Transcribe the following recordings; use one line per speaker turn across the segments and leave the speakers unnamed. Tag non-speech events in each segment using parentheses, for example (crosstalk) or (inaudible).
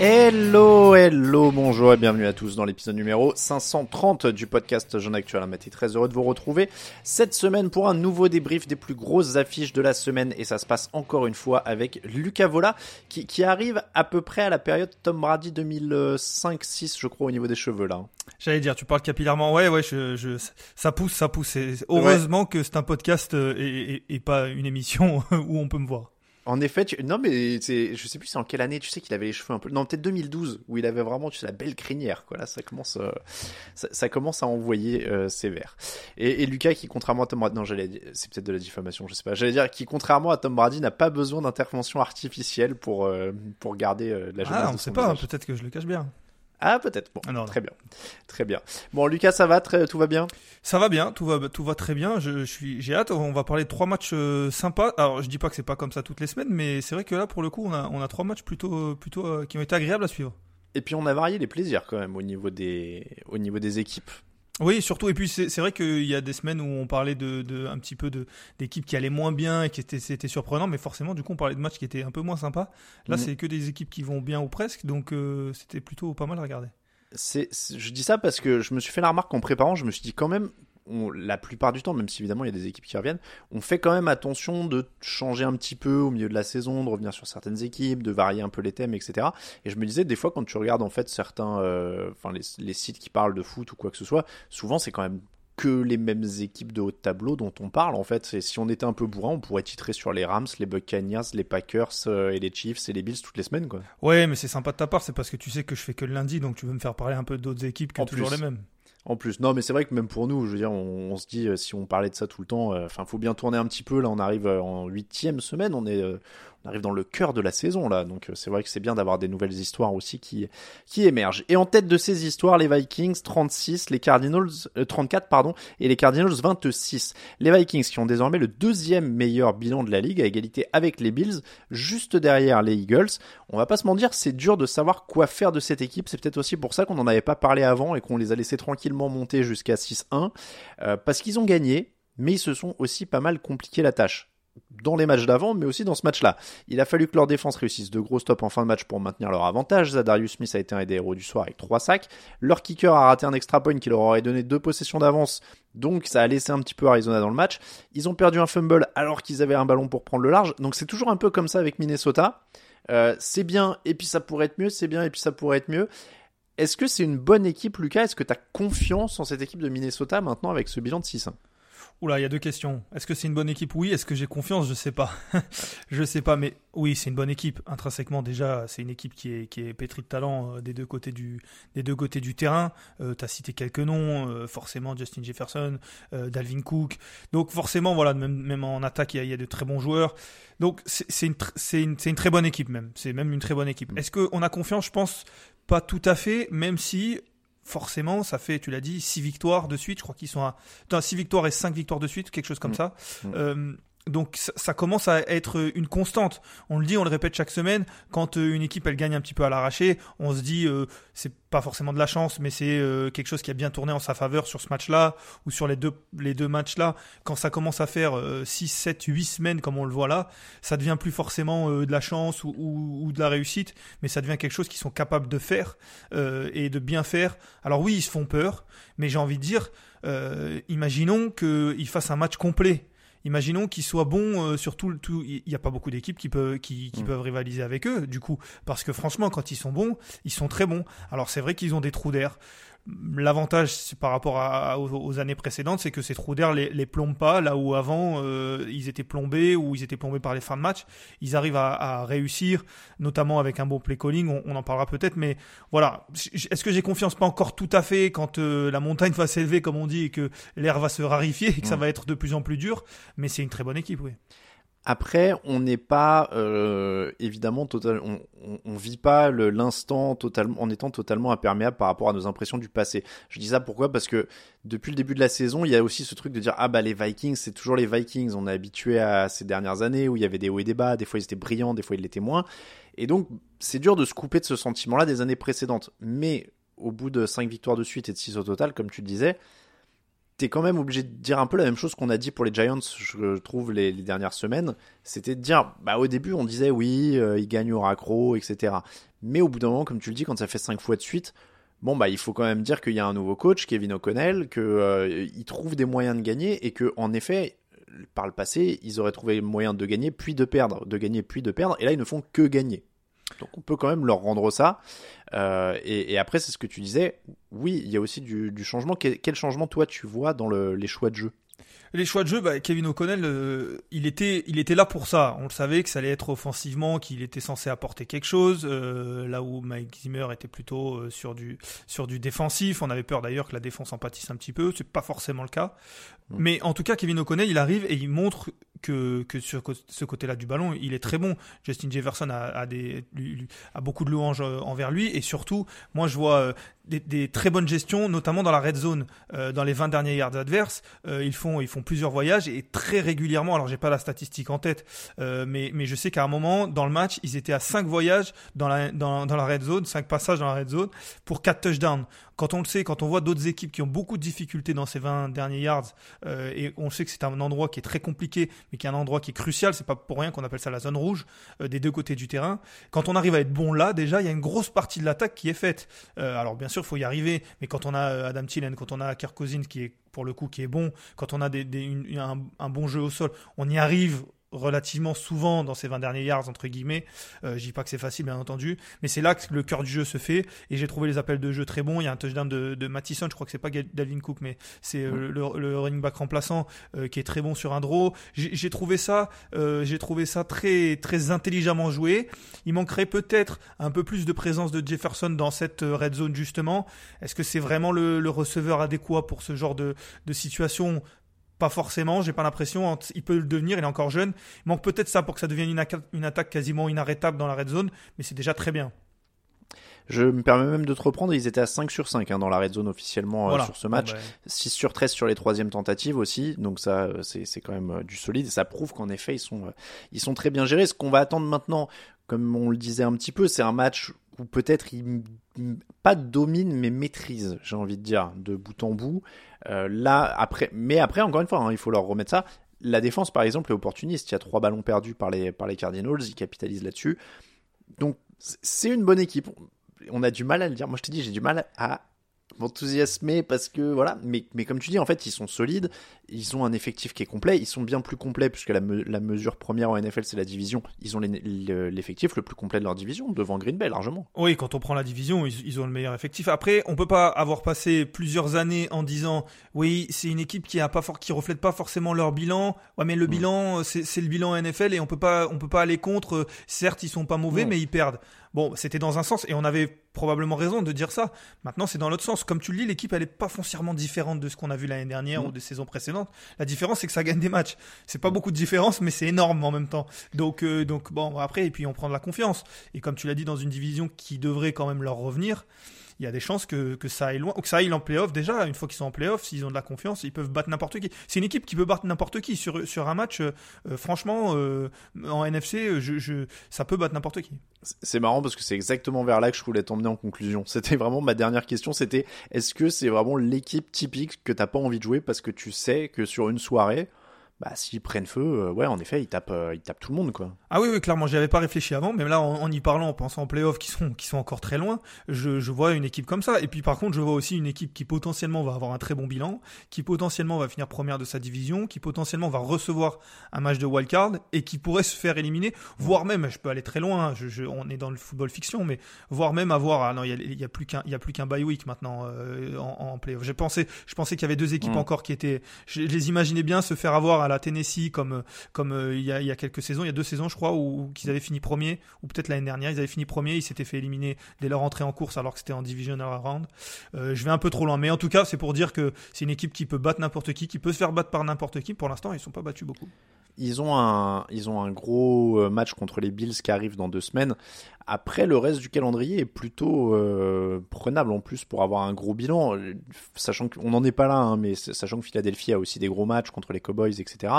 Hello, hello, bonjour et bienvenue à tous dans l'épisode numéro 530 du podcast Jeune Actuel. Mathieu, très heureux de vous retrouver cette semaine pour un nouveau débrief des plus grosses affiches de la semaine et ça se passe encore une fois avec Lucas Vola qui, qui arrive à peu près à la période Tom Brady 2005-6 je crois au niveau des cheveux là.
J'allais dire, tu parles capillairement. Ouais, ouais, je, je, ça pousse, ça pousse. Et heureusement que c'est un podcast euh, et, et, et pas une émission (laughs) où on peut me voir.
En effet, tu... non mais je sais plus c'est en quelle année. Tu sais qu'il avait les cheveux un peu, non peut-être 2012 où il avait vraiment, tu sais, la belle crinière quoi. Là, ça commence, euh, ça, ça, commence à envoyer euh, sévère. Et, et, Lucas qui contrairement à Tom Brady, non j'allais, c'est peut-être de la diffamation, je sais pas. J'allais dire qui contrairement à Tom Brady n'a pas besoin d'intervention artificielle pour euh, pour garder euh, la jeunesse.
Ah, on sait pas. Peut-être que je le cache bien.
Ah peut-être. Bon,
non, non.
très bien, très bien. Bon, Lucas, ça va, très, tout va bien?
Ça va bien, tout va, tout va très bien. Je, je suis, j'ai hâte. On va parler de trois matchs euh, sympas. Alors, je dis pas que c'est pas comme ça toutes les semaines, mais c'est vrai que là, pour le coup, on a, on a trois matchs plutôt, plutôt euh, qui ont été agréables à suivre.
Et puis on a varié les plaisirs quand même au niveau des, au niveau des équipes.
Oui, surtout. Et puis c'est vrai qu'il y a des semaines où on parlait de, de un petit peu de d'équipes qui allaient moins bien et qui étaient c'était surprenant, mais forcément du coup on parlait de matchs qui étaient un peu moins sympas. Là,
Mhm.
c'est que des équipes qui vont bien ou presque, donc euh, c'était plutôt pas mal à regarder.
C'est- je dis ça parce que je me suis fait la remarque en préparant, je me suis dit quand même, on- la plupart du temps, même si évidemment il y a des équipes qui reviennent, on fait quand même attention de changer un petit peu au milieu de la saison, de revenir sur certaines équipes, de varier un peu les thèmes, etc. Et je me disais des fois quand tu regardes en fait certains, euh, enfin les, les sites qui parlent de foot ou quoi que ce soit, souvent c'est quand même que les mêmes équipes de haut de tableau dont on parle en fait. Et si on était un peu bourrin, on pourrait titrer sur les Rams, les Buccaneers, les Packers euh, et les Chiefs et les Bills toutes les semaines quoi.
Ouais, mais c'est sympa de ta part, c'est parce que tu sais que je fais que le lundi, donc tu veux me faire parler un peu d'autres équipes que
En
toujours
plus.
les mêmes.
En plus, non, mais c'est vrai que même pour nous, je veux dire, on, se dit, euh, si on parlait de ça tout le temps, euh, enfin, faut bien tourner un petit peu. Là, on arrive euh, en huitième semaine, on est, on arrive dans le cœur de la saison là, donc euh, c'est vrai que c'est bien d'avoir des nouvelles histoires aussi qui, émergent. Et en tête de ces histoires, les Vikings 36, les Cardinals euh, 34 pardon, et les Cardinals 26. Les Vikings qui ont désormais le deuxième meilleur bilan de la ligue à égalité avec les Bills, juste derrière les Eagles. On va pas se mentir, c'est dur de savoir quoi faire de cette équipe. C'est peut-être aussi pour ça qu'on n'en avait pas parlé avant et qu'on les a laissés tranquillement monter jusqu'à 6-1. Euh, parce qu'ils ont gagné, mais ils se sont aussi pas mal compliqué la tâche. Dans les matchs d'avant, mais aussi dans ce match-là. Il a fallu que leur défense réussisse de gros stops en fin de match pour maintenir leur avantage. Zadarius Smith a été un des héros du soir avec trois sacs. Leur kicker a raté un extra point qui leur aurait donné deux possessions d'avance, donc ça a laissé un petit peu Arizona dans le match. Ils ont perdu un fumble alors qu'ils avaient un ballon pour prendre le large, donc c'est toujours un peu comme ça avec Minnesota. Euh, c'est bien, et puis ça pourrait être mieux, c'est bien, et puis ça pourrait être mieux. Est-ce que c'est une bonne équipe, Lucas? Est-ce que tu as confiance en cette équipe de Minnesota maintenant avec ce bilan de 6-1
Oula, il y a deux questions. Est-ce que c'est une bonne équipe? Oui. Est-ce que j'ai confiance? Je sais pas. (laughs) je sais pas, mais oui, c'est une bonne équipe. Intrinsèquement, déjà, c'est une équipe qui est, qui est pétrie de talent euh, des deux côtés du, des deux côtés du terrain. Euh, tu as cité quelques noms, euh, forcément Justin Jefferson, Dalvin Cook. Donc forcément, voilà, même, même en attaque, il y, a, de très bons joueurs. Donc c'est une, une, une, très bonne équipe même. C'est même une très bonne équipe. Mm. Est-ce qu'on a confiance? Je pense pas tout à fait, même si forcément, ça fait, tu l'as dit, 6 victoires de suite. Je crois qu'ils sont à 6 victoires et 5 victoires de suite, quelque chose comme mm. ça. Mm. Euh, donc ça, commence à être une constante. On le dit, on le répète chaque semaine. Quand euh, une équipe elle gagne un petit peu à l'arraché, on se dit euh, c'est pas forcément de la chance, mais c'est euh, quelque chose qui a bien tourné en sa faveur sur ce match-là ou sur les deux les deux matchs-là. Quand ça commence à faire 6, 7, 8 semaines comme on le voit là, ça devient plus forcément de la chance ou, ou, de la réussite, mais ça devient quelque chose qu'ils sont capables de faire et de bien faire. Alors oui, ils se font peur, mais j'ai envie de dire, imaginons qu'ils fassent un match complet imaginons qu'ils soient bons euh, sur tout, tout il n'y a pas beaucoup d'équipes qui, peuvent, qui, mm. peuvent rivaliser avec eux du coup. Parce que franchement quand ils sont bons ils sont très bons. Alors c'est vrai qu'ils ont des trous d'air L'avantage par rapport à, aux, années précédentes, c'est que ces trous d'air les, les plombent pas, là où avant euh, ils étaient plombés ou ils étaient plombés par les fins de match. Ils arrivent à, à réussir, notamment avec un bon play calling. On, on en parlera peut-être, mais voilà. Est-ce que j'ai confiance? Pas encore tout à fait quand euh, la montagne va s'élever, comme on dit, et que l'air va se rarifier et que ça va être de plus en plus dur. Mais c'est une très bonne équipe, oui.
Après, on n'est pas euh, évidemment total, on, on, vit pas l'instant totalement en étant totalement imperméable par rapport à nos impressions du passé. Je dis ça pourquoi? Parce que depuis le début de la saison, il y a aussi ce truc de dire ah bah les Vikings c'est toujours les Vikings. On est habitué à ces dernières années où il y avait des hauts et des bas. Des fois ils étaient brillants, des fois ils l'étaient moins. Et donc c'est dur de se couper de ce sentiment-là des années précédentes. Mais au bout de 5 victoires de suite et de 6 au total, comme tu le disais, t'es quand même obligé de dire un peu la même chose qu'on a dit pour les Giants, je trouve, les, dernières semaines. C'était de dire, bah, au début, on disait oui, euh, ils gagnent au raccro, etc. Mais au bout d'un moment, comme tu le dis, quand ça fait cinq fois de suite, bon, bah, il faut quand même dire qu'il y a un nouveau coach, Kevin O'Connell, qu'il euh, trouve des moyens de gagner et que, en effet, par le passé, ils auraient trouvé moyen de gagner puis de perdre, de gagner puis de perdre, et là, ils ne font que gagner. Donc on peut quand même leur rendre ça. Euh, et, après, c'est ce que tu disais. Oui, il y a aussi du, changement. Quel, changement, toi, tu vois dans les choix de jeu?
Les choix de jeu, bah, Kevin O'Connell, euh, il était, il était là pour ça. On le savait que ça allait être offensivement, qu'il était censé apporter quelque chose. Euh, là où Mike Zimmer était plutôt euh, sur du, sur du défensif. On avait peur d'ailleurs que la défense en pâtisse un petit peu. C'est pas forcément le cas. Mais en tout cas, Kevin O'Connell, il arrive et il montre que, que sur ce côté-là du ballon, il est très bon. Justin Jefferson a, a, des, a beaucoup de louanges envers lui et surtout, moi je vois des, très bonnes gestions, notamment dans la red zone, euh, dans les 20 derniers yards adverses. Euh, ils font ils font plusieurs voyages et très régulièrement. Alors j'ai pas la statistique en tête, euh, mais je sais qu'à un moment dans le match, ils étaient à 5 voyages dans la dans la red zone, 5 passages dans la red zone pour 4 touchdowns quand on le sait, quand on voit d'autres équipes qui ont beaucoup de difficultés dans ces 20 derniers yards, euh, et on sait que c'est un endroit qui est très compliqué, mais qui est un endroit qui est crucial, c'est pas pour rien qu'on appelle ça la zone rouge euh, des deux côtés du terrain. Quand on arrive à être bon là, déjà, il y a une grosse partie de l'attaque qui est faite. Euh, alors bien sûr, il faut y arriver, mais quand on a Adam Thielen, quand on a Kirk Cousins qui est pour le coup qui est bon, quand on a des, un, un bon jeu au sol, on y arrive relativement souvent dans ces 20 derniers yards entre guillemets. Euh, je dis pas que c'est facile bien entendu, mais c'est là que le cœur du jeu se fait et j'ai trouvé les appels de jeu très bons. Il y a un touchdown de, de je crois que c'est pas Dalvin Cook, mais c'est euh, le, running back remplaçant euh, qui est très bon sur un draw. J'ai trouvé ça, j'ai trouvé ça très très intelligemment joué. Il manquerait peut-être un peu plus de présence de Jefferson dans cette red zone justement. Est-ce que c'est vraiment le, receveur adéquat pour ce genre de situation? Pas forcément, j'ai pas l'impression. Il peut le devenir, il est encore jeune. Il manque peut-être ça pour que ça devienne une, attaque quasiment inarrêtable dans la red zone, mais c'est déjà très bien.
Je me permets même de te reprendre, ils étaient à 5 sur 5 hein, dans la red zone officiellement euh, sur ce match. 6 bah, sur 13 sur les troisièmes tentatives aussi, donc ça euh, c'est quand même euh, du solide et ça prouve qu'en effet ils sont, ils sont très bien gérés. Ce qu'on va attendre maintenant, comme on le disait un petit peu, c'est un match où peut-être ils pas domine mais maîtrise, j'ai envie de dire, de bout en bout. Euh, là, après, mais après, encore une fois, hein, il faut leur remettre ça. La défense, par exemple, est opportuniste. Il y a trois ballons perdus par les, par les Cardinals, ils capitalisent là-dessus. Donc, c'est une bonne équipe. On a du mal à le dire. Moi, je te dis, j'ai du mal à m'enthousiasmer parce que voilà, mais, mais comme tu dis, en fait, ils sont solides, ils ont un effectif qui est complet, ils sont bien plus complets puisque la, la mesure première en NFL c'est la division. Ils ont l'effectif le plus complet de leur division devant Green Bay largement.
Oui, quand on prend la division, ils, ont le meilleur effectif. Après, on peut pas avoir passé plusieurs années en disant oui, c'est une équipe qui a pas fort, qui reflète pas forcément leur bilan. Ouais, mais le mm. bilan, c'est le bilan NFL et on peut pas, on peut pas aller contre. Certes, ils sont pas mauvais, mais ils perdent. Bon, c'était dans un sens et on avait probablement raison de dire ça. Maintenant, c'est dans l'autre sens. Comme tu le dis, l'équipe, elle est pas foncièrement différente de ce qu'on a vu l'année dernière ou des saisons précédentes. La différence, c'est que ça gagne des matchs. C'est pas beaucoup de différence, mais c'est énorme en même temps. Donc, euh, donc bon, après, et puis on prend de la confiance. Et comme tu l'as dit, dans une division qui devrait quand même leur revenir, il y a des chances que, ça aille loin, ou que ça aille en playoff déjà. Une fois qu'ils sont en playoff, s'ils ont de la confiance, ils peuvent battre n'importe qui. C'est une équipe qui peut battre n'importe qui sur, un match. Euh, franchement, euh, en NFC, ça peut battre n'importe qui.
C'est marrant parce que c'est exactement vers là que je voulais t'emmener en conclusion. (laughs) C'était vraiment ma dernière question. C'était est-ce que c'est vraiment l'équipe typique que t'as pas envie de jouer parce que tu sais que sur une soirée, bah s'ils prennent feu, euh, ouais, en effet, ils tapent, euh, ils tapent tout le monde, quoi.
Ah oui, oui, clairement, j'y avais pas réfléchi avant, mais là, en, y parlant, en pensant aux playoffs qui sont, qui sont encore très loin, je, je vois une équipe comme ça. Et puis, par contre, je vois aussi une équipe qui potentiellement va avoir un très bon bilan, qui potentiellement va finir première de sa division, qui potentiellement va recevoir un match de wildcard et qui pourrait se faire éliminer, voire même, je peux aller très loin, je, je, on est dans le football fiction, mais voire même avoir, ah non, il y a, y a, plus qu'un, il y a plus qu'un bye week maintenant euh, en, en playoff. J'ai pensé, je pensais qu'il y avait deux équipes mm. encore qui étaient, je, les imaginais bien se faire avoir à la Tennessee comme comme euh, il, y a, quelques saisons, il y a deux saisons je crois où, qu'ils avaient fini premier ou peut-être l'année dernière ils avaient fini premier, ils s'étaient fait éliminer dès leur entrée en course alors que c'était en divisional round. Euh, je vais un peu trop loin, mais en tout cas c'est pour dire que c'est une équipe qui peut battre n'importe qui, qui peut se faire battre par n'importe qui. Pour l'instant ils sont pas battus beaucoup.
Ils ont un ils ont un gros euh, match contre les Bills qui arrive dans deux semaines. Après, le reste du calendrier est plutôt euh, prenable en plus pour avoir un gros bilan, sachant qu'on n'en est pas là, hein, mais sachant que Philadelphie a aussi des gros matchs contre les Cowboys, etc.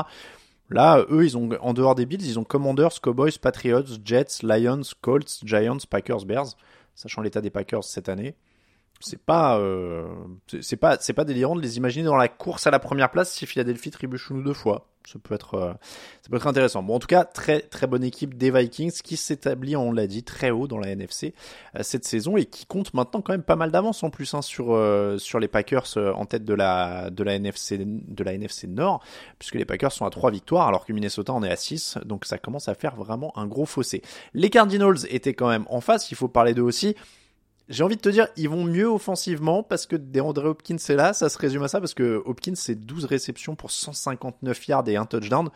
Là, eux, ils ont, en dehors des Bills, ils ont Commanders, Cowboys, Patriots, Jets, Lions, Colts, Giants, Packers, Bears, sachant l'état des Packers cette année c'est pas euh, c'est pas c'est pas délirant de les imaginer dans la course à la première place si Philadelphie trébuche une ou deux fois. Ça peut être euh, ça peut être intéressant. Bon en tout cas très très bonne équipe des Vikings qui s'établit on l'a dit très haut dans la NFC euh, cette saison et qui compte maintenant quand même pas mal d'avance en plus hein, sur sur les Packers en tête de la de la NFC de la NFC Nord puisque les Packers sont à trois victoires alors que Minnesota en est à 6 donc ça commence à faire vraiment un gros fossé. Les Cardinals étaient quand même en face, il faut parler d'eux aussi j'ai envie de te dire, ils vont mieux offensivement parce que DeAndre Hopkins est là. Ça se résume à ça parce que Hopkins, c'est 12 réceptions pour 159 yards et un touchdown.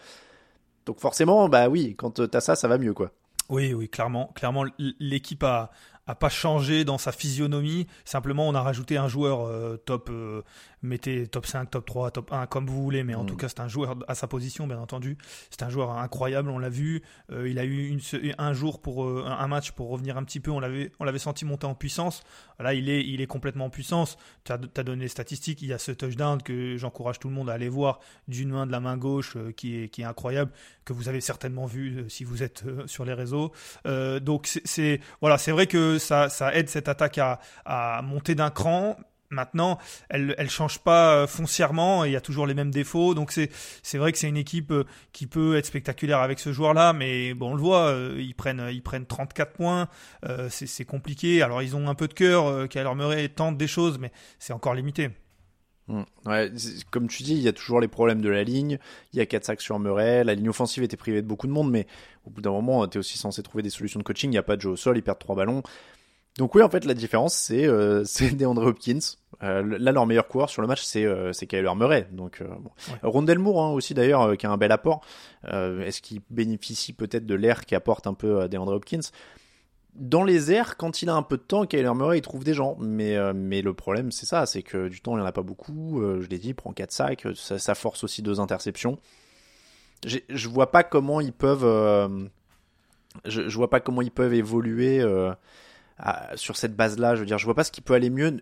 Donc forcément, bah oui, quand t'as ça, ça va mieux, quoi.
Oui, oui, clairement. Clairement, l'équipe a, a pas changé dans sa physionomie. Simplement, on a rajouté un joueur euh, top, euh, mettez top 5, top 3, top 1, comme vous voulez, mais en mm. tout cas, c'est un joueur à sa position, bien entendu. C'est un joueur incroyable, on l'a vu. Euh, il a eu une, un jour pour un match pour revenir un petit peu. On l'avait, on l'avait senti monter en puissance. Là, il est, il est complètement en puissance. Tu as, as, donné les statistiques. Il y a ce touchdown que j'encourage tout le monde à aller voir d'une main de la main gauche qui, est, qui est incroyable, que vous avez certainement vu si vous êtes sur les réseaux. donc, c'est, voilà, c'est vrai que ça, aide cette attaque à, monter d'un cran. Maintenant, elle ne change pas euh, foncièrement, il y a toujours les mêmes défauts. Donc c'est vrai que c'est une équipe euh, qui peut être spectaculaire avec ce joueur-là, mais bon, on le voit, euh, ils prennent ils prennent 34 points, c'est compliqué. Alors ils ont un peu de cœur, Kyler Murray tente des choses, mais c'est encore limité.
Mmh. Ouais, comme tu dis, il y a toujours les problèmes de la ligne. Il y a 4 sacs sur Murray. La ligne offensive était privée de beaucoup de monde, mais au bout d'un moment, tu es aussi censé trouver des solutions de coaching. Il n'y a pas de jeu au sol, ils perdent 3 ballons. Donc oui, en fait, la différence, c'est euh, (laughs) DeAndre Hopkins. Euh, là, leur meilleur coureur sur le match, c'est euh, Kyler Murray. Donc, euh, bon. Rondell Moore hein, aussi d'ailleurs, euh, qui a un bel apport. Est-ce qu'il bénéficie peut-être de l'air qui apporte un peu DeAndre Hopkins? Dans les airs, quand il a un peu de temps, Kyler Murray, il trouve des gens. Mais, mais le problème, c'est ça, c'est que du temps, il n'y en a pas beaucoup. je l'ai dit, il prend 4 sacs, ça, ça, force aussi deux interceptions. Je vois pas comment ils peuvent... je, je vois pas comment ils peuvent évoluer sur cette base-là. Je veux dire, je vois pas ce qui peut aller mieux.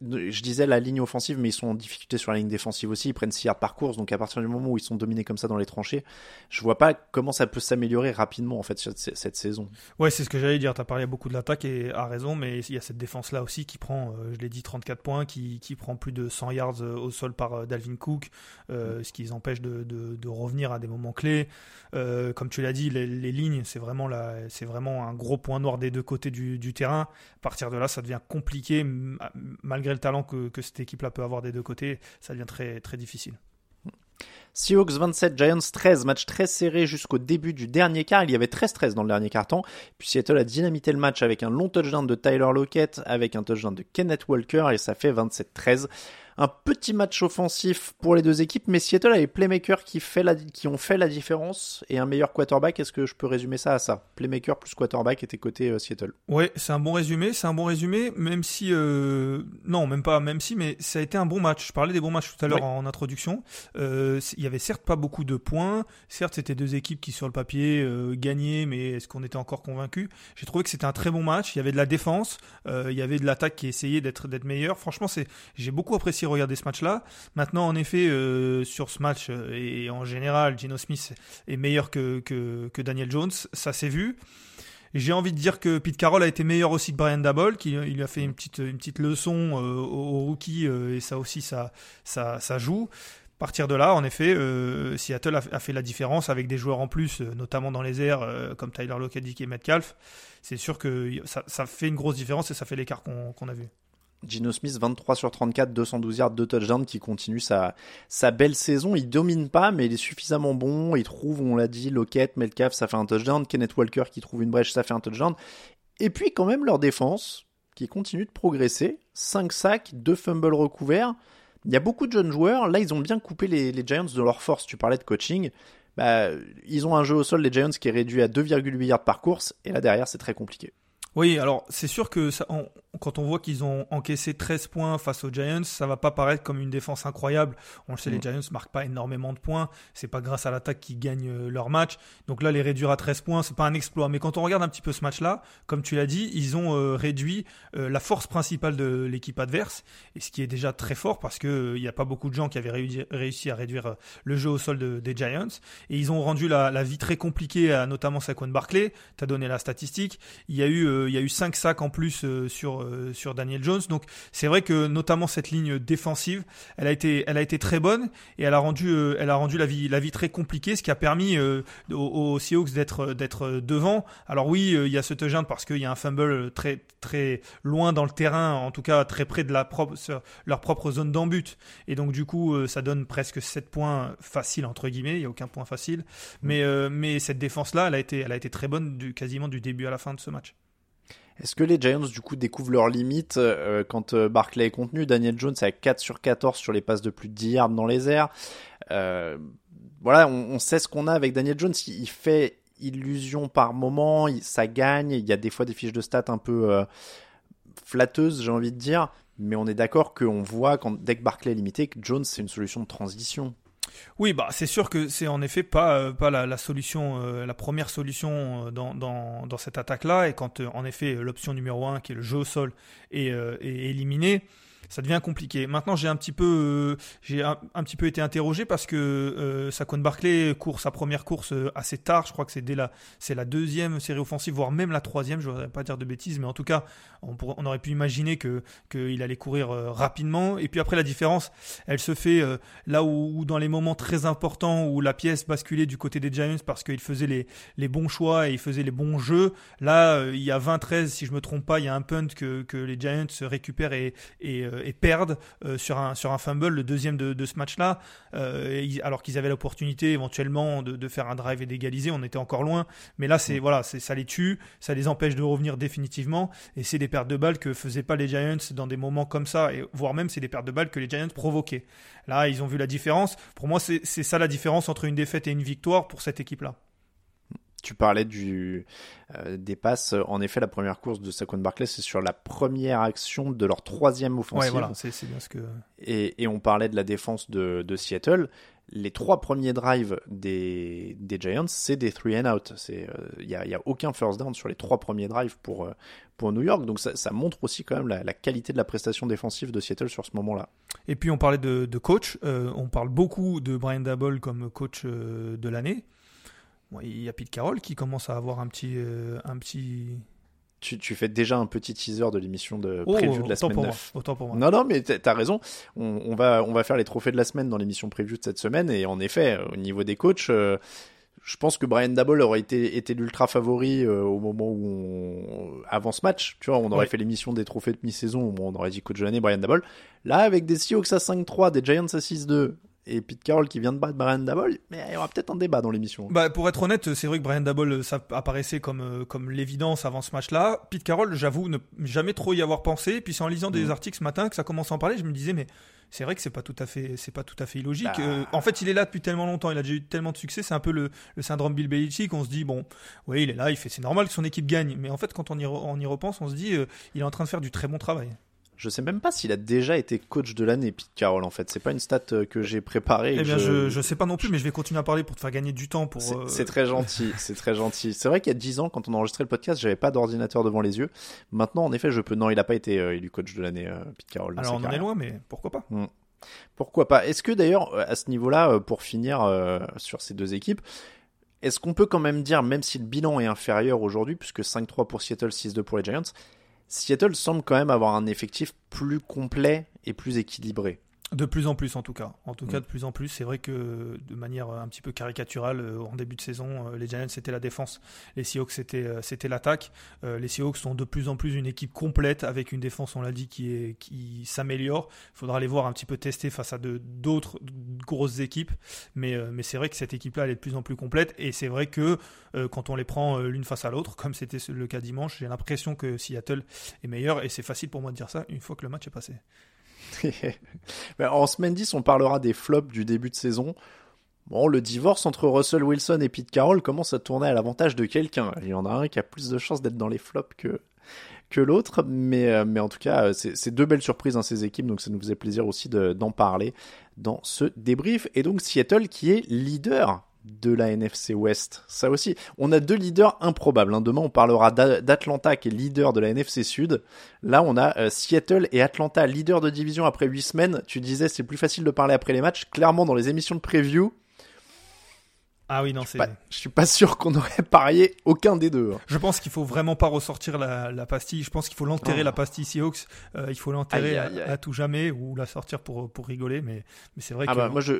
Je disais la ligne offensive, mais ils sont en difficulté sur la ligne défensive aussi. Ils prennent 6 yards par course, donc à partir du moment où ils sont dominés comme ça dans les tranchées, je vois pas comment ça peut s'améliorer rapidement en fait cette, cette saison.
Ouais, c'est ce que j'allais dire. Tu as parlé beaucoup de l'attaque et a raison, mais il y a cette défense-là aussi qui prend, euh, je l'ai dit, 34 points, qui, qui, prend plus de 100 yards euh, au sol par euh, Dalvin Cook, euh, ce qui les empêche de, de, de, revenir à des moments clés. Euh, comme tu l'as dit, les, les lignes, c'est vraiment, la, vraiment un gros point noir des deux côtés du, du terrain À partir de là, ça devient compliqué, malgré le talent que, cette équipe-là peut avoir des deux côtés, ça devient très, très difficile.
Seahawks 27, Giants 13, match très serré jusqu'au début du dernier quart. Il y avait 13-13 dans le dernier quart-temps. Puis Seattle a dynamité le match avec un long touchdown de Tyler Lockett, avec un touchdown de Kenneth Walker, et ça fait 27-13 un petit match offensif pour les deux équipes, mais Seattle a les playmakers qui, fait la, qui ont fait la différence et un meilleur quarterback. Est-ce que je peux résumer ça à ça? Playmaker plus quarterback était côté euh, Seattle.
Ouais, c'est un bon résumé, c'est un bon résumé, même si euh, non, même pas, même si, mais ça a été un bon match. Je parlais des bons matchs tout à l'heure en introduction. Euh, il y avait certes pas beaucoup de points, certes c'était deux équipes qui sur le papier gagnaient, mais est-ce qu'on était encore convaincus? J'ai trouvé que c'était un très bon match. Il y avait de la défense, il y avait de l'attaque qui essayait d'être meilleure. Franchement, j'ai beaucoup apprécié regarder ce match-là. Maintenant, en effet, euh, sur ce match, euh, et en général, Gino Smith est meilleur que, que, Daniel Jones, ça s'est vu. J'ai envie de dire que Pete Carroll a été meilleur aussi que Brian Dabble, qui il a fait une petite, une petite leçon euh, aux, rookies, et ça aussi, ça, ça, joue. À partir de là, en effet, Seattle a, fait la différence avec des joueurs en plus, notamment dans les airs, comme Tyler Lockett et Metcalf. C'est sûr que ça, fait une grosse différence et ça fait l'écart qu'on a vu.
Gino Smith, 23 sur 34, 212 yards, 2 touchdowns, qui continue sa, belle saison. Il domine pas, mais il est suffisamment bon. Il trouve, on l'a dit, Lockett, Melcalf, ça fait un touchdown. Kenneth Walker qui trouve une brèche, ça fait un touchdown. Et puis, quand même, leur défense, qui continue de progresser. 5 sacs, 2 fumbles recouverts. Il y a beaucoup de jeunes joueurs. Là, ils ont bien coupé les, les Giants de leur force. Tu parlais de coaching. Bah, ils ont un jeu au sol, les Giants, qui est réduit à 2,8 yards par course. Et là, derrière, c'est très compliqué.
Oui, alors c'est sûr que ça, quand on voit qu'ils ont encaissé 13 points face aux Giants, ça va pas paraître comme une défense incroyable. On le sait, les mm. Giants marquent pas énormément de points. C'est pas grâce à l'attaque qu'ils gagnent euh, leur match. Donc là, les réduire à 13 points, c'est pas un exploit. Mais quand on regarde un petit peu ce match-là, comme tu l'as dit, ils ont euh, réduit euh, la force principale de l'équipe adverse, et ce qui est déjà très fort parce que il n'y a pas beaucoup de gens qui avaient réussi à réduire le jeu au sol des Giants. Et ils ont rendu la, vie très compliquée à notamment Saquon Barkley. T'as donné la statistique. Il y a eu, il y a eu 5 sacs en plus sur euh, sur Daniel Jones. Donc c'est vrai que notamment cette ligne défensive, elle a été elle a été très bonne et elle a rendu euh, elle a rendu la vie la vie très compliquée, ce qui a permis euh, aux, Seahawks d'être devant. Alors oui, il y a ce touchdown parce qu'il y a un fumble très très loin dans le terrain, en tout cas très près de la propre, leur propre zone d'embut. Et donc du coup, ça donne presque 7 points faciles entre guillemets. Il y a aucun point facile, mais mais cette défense là, elle a été elle a été très bonne quasiment du début à la fin de ce match.
Est-ce que les Giants, du coup, découvrent leurs limites euh, quand euh, Barclay est contenu? Daniel Jones a 4 sur 14 sur les passes de plus de 10 yards dans les airs. Euh, voilà, on, sait ce qu'on a avec Daniel Jones. Il, fait illusion par moment, ça gagne. Il y a des fois des fiches de stats un peu flatteuses, j'ai envie de dire. Mais on est d'accord qu'on voit, quand, dès que Barclay est limité, que Jones, c'est une solution de transition.
Oui, bah c'est sûr que c'est en effet pas euh, pas la, solution, euh, la première solution euh, dans, dans, dans cette attaque-là. Et quand en effet l'option numéro 1, qui est le jeu au sol, est, est éliminée, ça devient compliqué. Maintenant, j'ai un petit peu, euh, j'ai un, petit peu été interrogé parce que euh, Saquon Barclay court sa première course euh, assez tard. Je crois que c'est dès la, c'est la deuxième série offensive, voire même la troisième. Je voudrais pas dire de bêtises, mais en tout cas, on, aurait pu imaginer que qu'il allait courir euh, rapidement. Et puis après, la différence, elle se fait là où, dans les moments très importants où la pièce basculait du côté des Giants parce qu'il faisait les, les bons choix et il faisait les bons jeux. Là, il y a 20-13, si je me trompe pas, il y a un punt que, que les Giants récupèrent et, et perdent euh, sur, un, sur un fumble, le deuxième de, de ce match-là, euh, alors qu'ils avaient l'opportunité éventuellement de, de, faire un drive et d'égaliser, on était encore loin. Mais là, c'est voilà, ça les tue, ça les empêche de revenir définitivement, et c'est des pertes de balles que faisaient pas les Giants dans des moments comme ça, et voire même c'est des pertes de balles que les Giants provoquaient. Là, ils ont vu la différence. Pour moi, c'est ça la différence entre une défaite et une victoire pour cette équipe-là
tu parlais du, euh, des passes. En effet, la première course de Saquon Barclay, c'est sur la première action de leur troisième offensive.
Ouais, voilà, c'est bien ce que.
Et, et, on parlait de la défense de, de Seattle. Les trois premiers drives des, des Giants, c'est des three and out. Il n'y euh, a, y a, aucun first down sur les trois premiers drives pour, euh, pour New York. Donc ça, ça montre aussi quand même la, la, qualité de la prestation défensive de Seattle sur ce moment-là.
Et puis on parlait de, de coach. on parle beaucoup de Brian Dabble comme coach de l'année il y a Pete Carroll qui commence à avoir un petit. Euh, un petit...
Tu, tu, fais déjà un petit teaser de l'émission de oh, preview de la semaine 9.
autant pour moi.
Non, non, mais t'as raison. On, on, va, on va faire les trophées de la semaine dans l'émission preview de cette semaine. Et en effet, au niveau des coachs, euh, je pense que Brian Dabble aurait été, été l'ultra favori euh, au moment où on, avant ce match. Tu vois, on aurait fait l'émission des trophées de mi-saison où on aurait dit coach de l'année Brian Dabble. Là, avec des Seahawks à 5-3, des Giants à 6-2 et Pete Carroll qui vient de battre Brian Dabble, mais il y aura peut-être un débat dans l'émission.
Bah, pour être honnête, c'est vrai que Brian Dabble, euh, ça apparaissait comme, euh, comme l'évidence avant ce match-là. Pete Carroll, j'avoue ne jamais trop y avoir pensé. Puis c'est en lisant des
Mhm.
articles ce matin que ça commence à en parler. Je me disais, mais c'est vrai que c'est pas tout à fait, c'est pas tout à fait illogique.
Bah.
Euh, en fait, il est là depuis tellement longtemps, il a déjà eu tellement de succès. C'est un peu le, le syndrome Bill Belichick. On se dit, bon, oui, il est là, il fait, c'est normal que son équipe gagne. Mais en fait, quand on y, re- on y repense, on se dit, euh, il est en train de faire du très bon travail.
Je sais même pas s'il a déjà été coach de l'année, Pete Carroll, en fait. C'est pas une stat euh, que j'ai préparée.
Eh bien, je, je sais pas non plus, mais je vais continuer à parler pour te faire gagner du temps. Pour,
C'est
euh,
très gentil, (laughs) c'est très gentil. C'est vrai qu'il y a 10 ans, quand on enregistrait le podcast, j'avais pas d'ordinateur devant les yeux. Maintenant, en effet, je peux. Non, il a pas été euh, élu coach de l'année, euh, Pete Carroll.
Alors, on en est loin, mais pourquoi pas
Pourquoi pas Est-ce que d'ailleurs, à ce niveau-là, pour finir sur ces deux équipes, est-ce qu'on peut quand même dire, même si le bilan est inférieur aujourd'hui, puisque 5-3 pour Seattle, 6-2 pour les Giants, Seattle semble quand même avoir un effectif plus complet et plus équilibré.
De plus en plus, en tout cas. En tout cas,
Mm.
de plus en plus. C'est vrai que de manière un petit peu caricaturale, euh, en début de saison, euh, les Giants c'était la défense, les Seahawks c'était euh, c'était l'attaque. Les Seahawks sont de plus en plus une équipe complète avec une défense, on l'a dit, qui est qui s'améliore. Il faudra les voir un petit peu tester face à de d'autres grosses équipes, mais mais c'est vrai que cette équipe-là elle est de plus en plus complète et c'est vrai que quand on les prend l'une face à l'autre, (laughs) comme c'était le cas dimanche, j'ai l'impression que Seattle est meilleur et c'est facile pour moi de dire ça une fois que le match est passé. (laughs)
Ben, en semaine 10, on parlera des flops du début de saison. Bon, le divorce entre Russell Wilson et Pete Carroll commence à tourner à l'avantage de quelqu'un. Il y en a un qui a plus de chances d'être dans les flops que, que l'autre. Mais, euh, en tout cas, euh, c'est deux belles surprises dans ces équipes. Donc ça nous faisait plaisir aussi de- d'en parler dans ce débrief. Et donc Seattle qui est leader de la NFC West. Ça aussi, on a deux leaders improbables. hein. Demain, on parlera d'A- d'Atlanta qui est leader de la NFC Sud. Là, on a euh, Seattle et Atlanta, leader de division après 8 semaines. Tu disais, c'est plus facile de parler après les matchs. Clairement, dans les émissions de preview,
Ah oui, non, c'est.
je suis pas sûr qu'on aurait parié aucun des deux. hein.
Je pense qu'il faut vraiment pas ressortir la, la pastille. Je pense qu'il faut l'enterrer
Oh.
la pastille Seahawks. Euh, il faut l'enterrer à, tout jamais ou la sortir pour pour rigoler. Mais mais c'est vrai
Ah
que
bah, moi, je,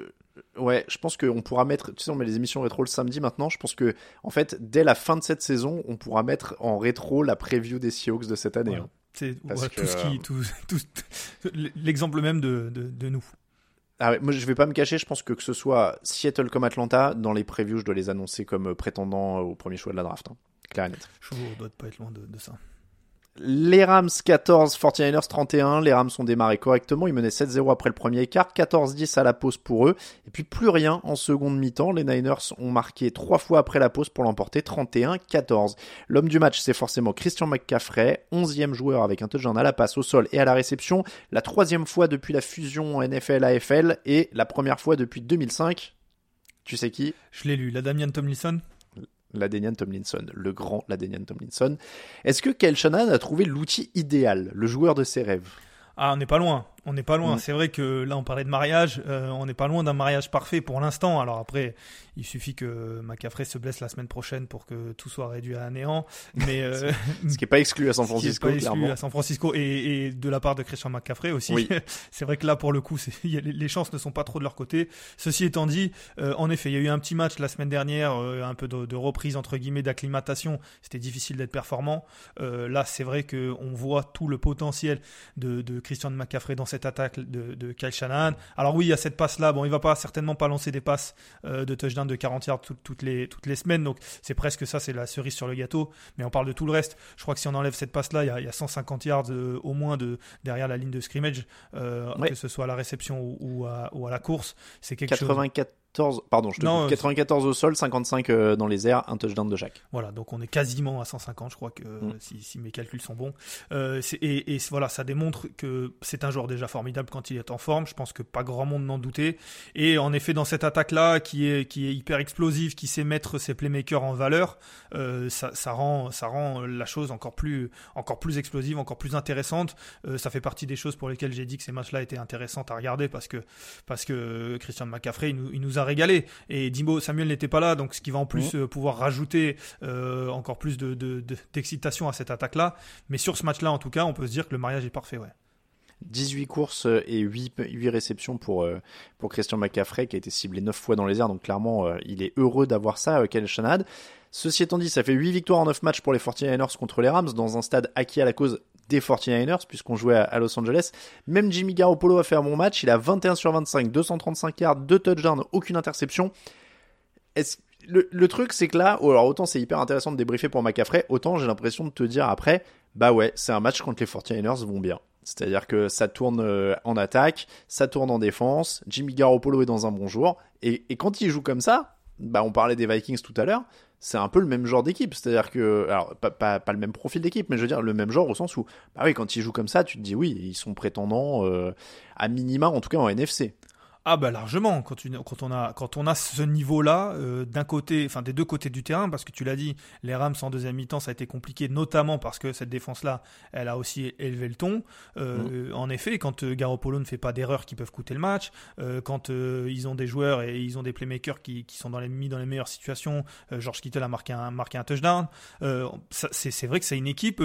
ouais, je pense qu'on pourra mettre, tu sais, on met les émissions rétro le samedi maintenant. Je pense que, en fait, dès la fin de cette saison, on pourra mettre en rétro la preview des Seahawks de cette année. Hein.
c'est
que,
tout ce qui
euh, (laughs)
tout, tout- l'exemple même de, de, de nous.
Ah ouais, moi je vais pas me cacher, je pense que que ce soit Seattle comme Atlanta, dans les previews, je dois les annoncer comme euh, prétendants au premier choix de la draft. Hein. Clair et net.
Dois pas être loin de ça.
Les Rams 14, 49ers 31. Les Rams ont démarré correctement. Ils menaient 7-0 après le premier quart. 14-10 à la pause pour eux. Et puis plus rien en seconde mi-temps. Les Niners ont marqué trois fois après la pause pour l'emporter 31-14. L'homme du match, c'est forcément Christian McCaffrey. 11e joueur avec un touchdown à la passe au sol et à la réception. La troisième fois depuis la fusion NFL-AFL et la première fois depuis 2005. Tu sais qui?
Je l'ai lu. La Damian Tomlinson?
Ladenian Tomlinson, le grand Ladenian Tomlinson. Est-ce que Kyle Shanahan a trouvé l'outil idéal, le joueur de ses rêves?
Ah, on n'est pas loin. On n'est pas loin.
Mm.
C'est vrai que là, on parlait de mariage. euh, on n'est pas loin d'un mariage parfait pour l'instant. Alors après, il suffit que McCaffrey se blesse la semaine prochaine pour que tout soit réduit à un néant. Mais (laughs) euh,
Ce qui n'est (laughs) pas exclu à San
ce qui est
Francisco,
pas exclu à San Francisco et, et de la part de Christian McCaffrey aussi.
Oui. (laughs)
c'est vrai que là, pour le coup, les chances ne sont pas trop de leur côté. Ceci étant dit, euh, en effet, il y a eu un petit match la semaine dernière, euh, un peu de, de reprise entre guillemets d'acclimatation. C'était difficile d'être performant. Euh, là, c'est vrai que on voit tout le potentiel de, de Christian McCaffrey dans cette attaque de, de Kyle Shanahan. Alors oui, il y a cette passe là. Bon, il va pas certainement pas lancer des passes euh, de touchdown de 40 yards tout- toutes les toutes les semaines. Donc c'est presque ça, c'est la cerise sur le gâteau. Mais on parle de tout le reste. Je crois que si on enlève cette passe là, il y a, il y a 150 yards euh, au moins de derrière la ligne de scrimmage, euh,
Ouais.
que ce soit à la réception ou, ou à, ou à la course. C'est quelque chose.
94, pardon, je te
Non,
coupe. 94 au sol, 55 euh, dans les airs, un touchdown de chaque.
Voilà, donc on est quasiment à 150, je crois que
Mm.
si, si mes calculs sont bons. Euh, et, et voilà, ça démontre que c'est un joueur déjà formidable quand il est en forme. Je pense que pas grand monde n'en doutait. Et en effet, dans cette attaque-là, qui est, qui est hyper explosive, qui sait mettre ses playmakers en valeur, euh, ça, ça rend, ça rend la chose encore plus, encore plus explosive, encore plus intéressante. Euh, ça fait partie des choses pour lesquelles j'ai dit que ces matchs-là étaient intéressants à regarder parce que, parce que Christian McCaffrey, il nous, il nous a régalé. Et Dimbo Samuel n'était pas là, donc ce qui va en plus euh, pouvoir rajouter euh, encore plus de, de- de- d'excitation à cette attaque-là. Mais sur ce match-là, en tout cas, on peut se dire que le mariage est parfait. Ouais.
18 courses et 8, 8 réceptions pour, pour Christian McCaffrey qui a été ciblé 9 fois dans les airs. Donc clairement, il est heureux d'avoir ça, Kel Shanad. Ceci étant dit, ça fait 8 victoires en 9 matchs pour les 49ers contre les Rams dans un stade acquis à la cause des 49ers puisqu'on jouait à Los Angeles. Même Jimmy Garoppolo a fait un bon match. Il a 21 sur 25, 235 yards, 2 touchdowns, aucune interception. Le, le, truc, c'est que là, oh, alors autant c'est hyper intéressant de débriefer pour McCaffrey, autant j'ai l'impression de te dire après, bah ouais, c'est un match contre les 49ers vont bien. C'est-à-dire que ça tourne euh, en attaque, ça tourne en défense, Jimmy Garoppolo est dans un bon jour, et, et quand il joue comme ça, bah on parlait des Vikings tout à l'heure, c'est un peu le même genre d'équipe. C'est-à-dire que, alors, pas, pas, le même profil d'équipe, mais je veux dire le même genre au sens où, bah oui, quand ils jouent comme ça, tu te dis oui, ils sont prétendants euh, à minima, en tout cas en NFC.
Ah bah largement quand, quand on a quand on a ce niveau-là euh, d'un côté, enfin des deux côtés du terrain, parce que tu l'as dit, les Rams en deuxième mi-temps ça a été compliqué, notamment parce que cette défense-là, elle a aussi élevé le ton. Euh, mm. En effet, quand euh, Garoppolo ne fait pas d'erreurs qui peuvent coûter le match, quand ils ont des joueurs et ils ont des playmakers qui, qui sont dans les mis dans les meilleures situations, George Kittle a marqué un marqué un touchdown. c'est vrai que c'est une équipe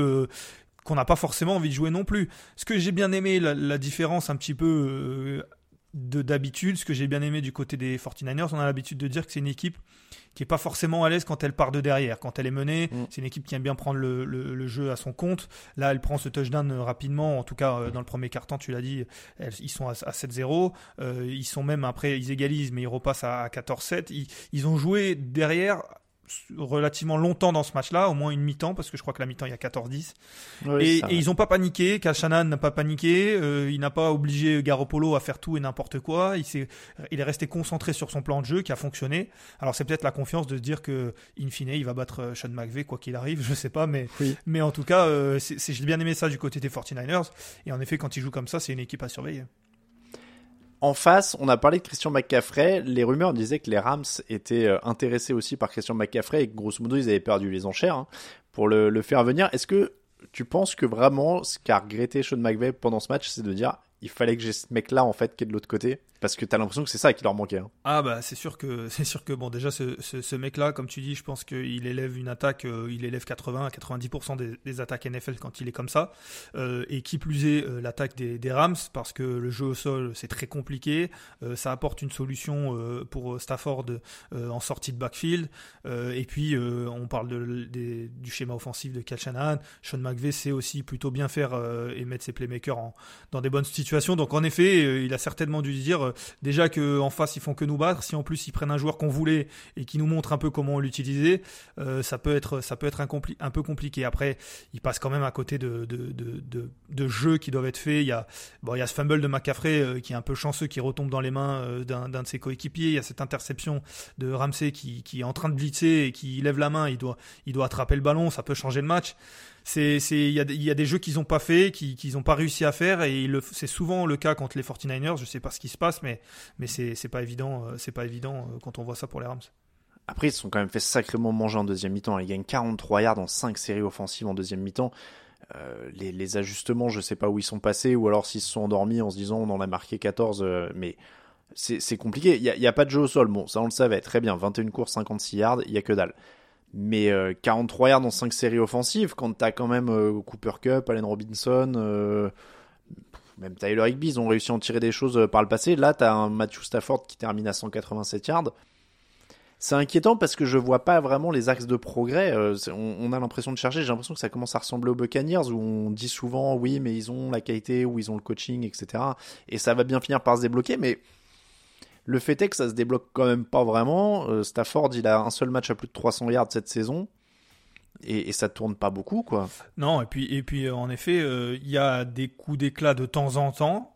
qu'on n'a pas forcément envie de jouer non plus. Ce que j'ai bien aimé, la, la, différence un petit peu de d'habitude, ce que j'ai bien aimé du côté des 49ers, on a l'habitude de dire que c'est une équipe qui est pas forcément à l'aise quand elle part de derrière. Quand elle est menée, mm. c'est une équipe qui aime bien prendre le, le, jeu à son compte. Là, elle prend ce touchdown rapidement. En tout cas, euh, dans le premier quart-temps, tu l'as dit, ils sont à, 7-0. Euh, ils sont même après, ils égalisent, mais ils repassent à, 14-7. Ils, ils ont joué derrière relativement longtemps dans ce match-là, au moins une mi-temps, parce que je crois que la mi-temps il y a 14-10. et, ils n'ont pas paniqué, Kalchanan n'a pas paniqué, euh, il n'a pas obligé Garoppolo à faire tout et n'importe quoi, il, est, il est resté concentré sur son plan de jeu qui a fonctionné. Alors c'est peut-être la confiance de se dire que, in fine, il va battre euh, Sean McVay, quoi qu'il arrive, (laughs) je sais pas, mais, mais en tout cas, euh, j'ai bien aimé ça du côté des 49ers, et en effet, quand il joue comme ça, c'est une équipe à surveiller.
En face, on a parlé de Christian McCaffrey. Les rumeurs disaient que les Rams étaient euh, intéressés aussi par Christian McCaffrey et que grosso modo ils avaient perdu les enchères hein, pour le, faire venir. Est-ce que tu penses que vraiment ce qu'a regretté Sean McVay pendant ce match, c'est de dire il fallait que j'ai ce mec-là en fait qui est de l'autre côté? Parce que t'as l'impression que c'est ça qui leur manquait. Hein.
Ah bah c'est sûr que (laughs) c'est sûr que bon déjà ce, ce, mec-là, comme tu dis, je pense qu'il élève une attaque, euh, il élève 80 à 90% des, attaques NFL quand il est comme ça. Euh, et qui plus est euh, l'attaque des, des, Rams parce que le jeu au sol c'est très compliqué. ça apporte une solution pour Stafford en sortie de backfield. et puis on parle de, du schéma offensif de Cal Shanahan. Sean McVay sait aussi plutôt bien faire et mettre ses playmakers en, dans des bonnes situations. Donc en effet, il a certainement dû dire euh, déjà qu'en face ils font que nous battre, si en plus ils prennent un joueur qu'on voulait et qui nous montre un peu comment l'utiliser, euh, ça peut être un, peu compliqué. Après, ils passent quand même à côté de de, de, jeux qui doivent être faits. Il y a bon ce fumble de McCaffrey euh, qui est un peu chanceux, qui retombe dans les mains d'un de ses coéquipiers. Il y a cette interception de Ramsey qui, est en train de blitzer et qui lève la main. Il doit attraper le ballon, ça peut changer le match c'est il y a, des jeux qu'ils n'ont pas fait, qu'ils n'ont pas réussi à faire et c'est souvent le cas contre les 49ers. Je sais pas ce qui se passe, mais mais c'est pas évident, euh, c'est pas évident euh, quand on voit ça pour les Rams.
Après, ils se sont quand même fait sacrément manger en deuxième mi-temps. Ils gagnent 43 yards en 5 séries offensives en deuxième mi-temps. Euh, les, ajustements, je sais pas où ils sont passés, ou alors s'ils se sont endormis en se disant on en a marqué 14, mais c'est compliqué. Il n'y a, pas de jeu au sol. Bon, ça on le savait. Très bien. 21 courses, 56 yards, il y a que dalle. Mais 43 euh, yards dans 5 séries offensives, quand t'as quand même euh, Cooper Cup, Allen Robinson, euh, même Tyler Higby, ils ont réussi à en tirer des choses par le passé. Là, t'as un Matthew Stafford qui termine à 187 yards. C'est inquiétant parce que je vois pas vraiment les axes de progrès. on, a l'impression de chercher. J'ai l'impression que ça commence à ressembler aux Buccaneers où on dit souvent oui, mais ils ont la qualité, ou ils ont le coaching, etc. Et ça va bien finir par se débloquer, mais le fait est que ça se débloque quand même pas vraiment. Euh, Stafford, il a un seul match à plus de 300 yards cette saison. Et, et, ça tourne pas beaucoup quoi.
Non et puis et puis euh, en effet euh, il y a des coups d'éclat de temps en temps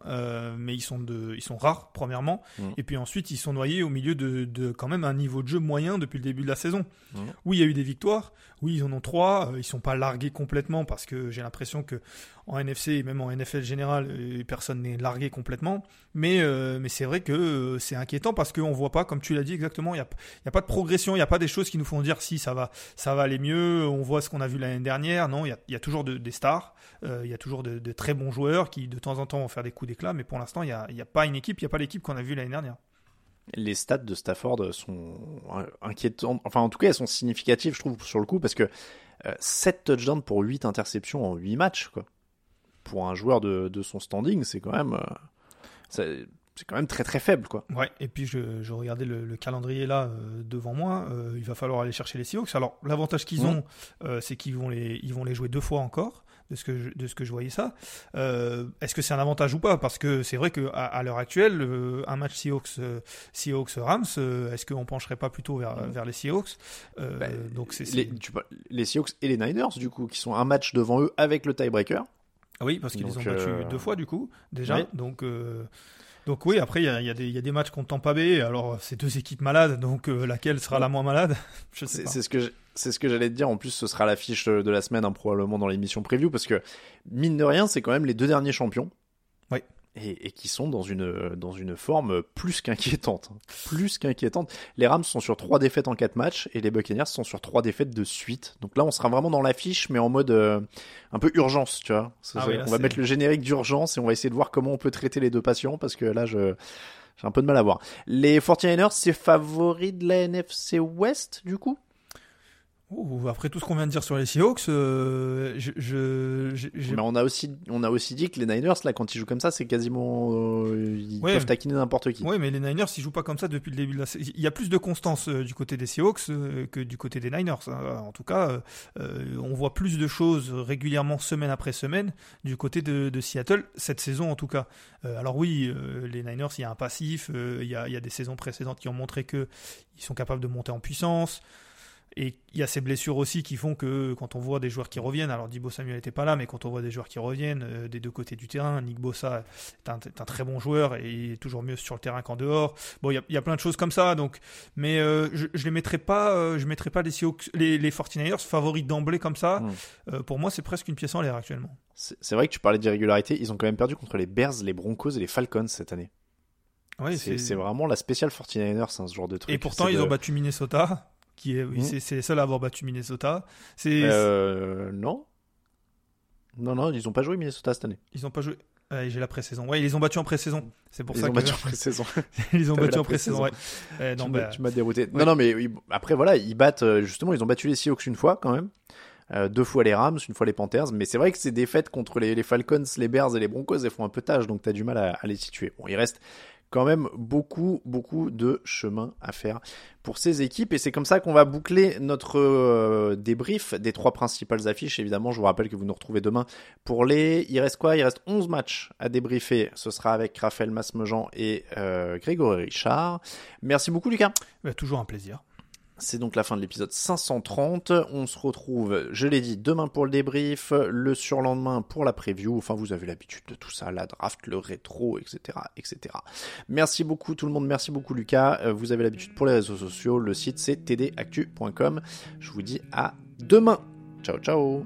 mais ils sont de ils sont rares premièrement mm. et puis ensuite ils sont noyés au milieu de, de, quand même un niveau de jeu moyen depuis le début de la saison. Mm. Oui il y a eu des victoires oui ils en ont trois. Ils sont pas largués complètement parce que j'ai l'impression que en NFC et même en NFL général, euh, personne n'est largué complètement. Mais, euh, c'est vrai que euh, c'est inquiétant parce qu'on voit pas, comme tu l'as dit exactement, il n'y a, a pas de progression, il n'y a pas des choses qui nous font dire si ça va, ça va aller mieux, on voit ce qu'on a vu l'année dernière. Non, il y a, toujours des stars, il y a toujours de, très bons joueurs qui de temps en temps vont faire des coups d'éclat, mais pour l'instant, il n'y y a pas une équipe, il n'y a pas l'équipe qu'on a vue l'année dernière
les stats de Stafford sont inquiétantes. Enfin, en tout cas, elles sont significatives, je trouve, sur le coup, parce que 7 touchdowns pour 8 interceptions en 8 matchs, quoi. pour un joueur de, de son standing, c'est quand même, euh, c'est quand même très très faible, quoi.
Ouais, et puis je, je regardais le, le calendrier là euh, devant moi. euh, il va falloir aller chercher les Seahawks. Alors l'avantage qu'ils ont, euh, c'est qu'ils vont les, ils vont les jouer deux fois encore. De ce que je, de ce que je voyais ça. Est-ce que c'est un avantage ou pas? Parce que c'est vrai que à, à l'heure actuelle, un match Seahawks, Seahawks Rams, est-ce qu'on pencherait pas plutôt vers, vers les Seahawks?
Bah,
Donc c'est
Les, tu par- les Seahawks et les Niners, du coup, qui sont un match devant eux avec le tiebreaker.
Ah Oui, parce qu'ils les ont battus deux fois du coup déjà.
oui.
Donc donc oui, après il y a, y, a y a des matchs contre Tampa Bay. Alors c'est deux équipes malades, donc euh, laquelle sera la moins malade? Je sais
C'est ce que c'est ce que j'allais te dire. En plus, ce sera l'affiche de la semaine, hein, probablement dans l'émission preview, parce que mine de rien, c'est quand même les deux derniers champions.
Oui.
Et, et qui sont dans une dans une forme plus qu'inquiétante, hein. plus qu'inquiétante. Les Rams sont sur trois défaites en quatre matchs et les Buccaneers sont sur trois défaites de suite. Donc là, on sera vraiment dans l'affiche, mais en mode euh, un peu urgence, tu vois.
Ah oui, là,
on va mettre le générique d'urgence et on va essayer de voir comment on peut traiter les deux patients, parce que là, je j'ai un peu de mal à voir. Les 49ers, c'est favoris de la NFC West, du coup?
Ouh, après tout ce qu'on vient de dire sur les Seahawks, euh, je, je, j'ai-
Mais on a aussi, on a aussi dit que les Niners, là, quand ils jouent comme ça, c'est quasiment, euh, ils
Ouais,
peuvent taquiner n'importe qui.
Ouais, mais les Niners, ils jouent pas comme ça depuis le début de la saison. Il y a plus de constance euh, du côté des Seahawks euh, que du côté des Niners. hein. En tout cas, euh, on voit plus de choses régulièrement semaine après semaine du côté de, de Seattle, cette saison en tout cas. Euh, alors oui, euh, les Niners, il y a un passif, euh, il y, a, il y a des saisons précédentes qui ont montré que ils sont capables de monter en puissance. Et il y a ces blessures aussi qui font que quand on voit des joueurs qui reviennent, alors Dibo Samuel n'était pas là, mais quand on voit des joueurs qui reviennent euh, des deux côtés du terrain, Nick Bossa est un, est un très bon joueur et il est toujours mieux sur le terrain qu'en dehors. Bon, il y a, il y a plein de choses comme ça, donc, mais euh, je, je les mettrai pas, euh, je mettrai pas les, Seahawks- les, les 49ers favoris d'emblée comme ça.
Mm.
Euh, pour moi, c'est presque une pièce en l'air actuellement.
C'est vrai que tu parlais d'irrégularité, ils ont quand même perdu contre les Bears, les Broncos et les Falcons cette année. C'est vraiment la spéciale 49ers, hein, ce genre de truc.
Et pourtant, ils
de-
ont battu Minnesota, qui est, oui,
Mm.
c'est seuls à avoir battu Minnesota. C'est,
Euh, non. Non, non, ils ont pas joué Minnesota cette année.
ils ont pas joué. Ouais, J'ai la pré-saison. Ouais, ils les ont battus en pré-saison. C'est pour
Ils
ça
ont
que
battu (laughs) en pré-saison.
ils ont battu en pré-saison. Ouais. Euh, non,
tu m'as-
bah,
tu m'as dérouté.
ouais.
Non, non, mais après, voilà, ils battent, euh, justement, ils ont battu les Seahawks une fois quand même. Euh, deux fois les Rams, une fois les Panthers. Mais c'est vrai que ces défaites contre les, les Falcons, les Bears et les Broncos, elles font un peu tâche, donc t'as du mal à, à les situer. Bon, il reste quand même beaucoup, beaucoup de chemin à faire pour ces équipes. Et c'est comme ça qu'on va boucler notre euh, débrief des trois principales affiches. Évidemment, je vous rappelle que vous nous retrouvez demain pour les... Il reste quoi? Il reste 11 matchs à débriefer. Ce sera avec Raphaël Masmejean et euh, Grégory Richard. Merci beaucoup, Lucas.
bah, toujours un plaisir.
C'est donc la fin de l'épisode 530. On se retrouve, je l'ai dit, demain pour le débrief, le surlendemain pour la preview. Enfin, vous avez l'habitude de tout ça, la draft, le rétro, etc., etc. Merci beaucoup tout le monde, merci beaucoup Lucas. Euh, Vous avez l'habitude pour les réseaux sociaux, le site c'est tdactu.com. Je vous dis à demain. Ciao, ciao.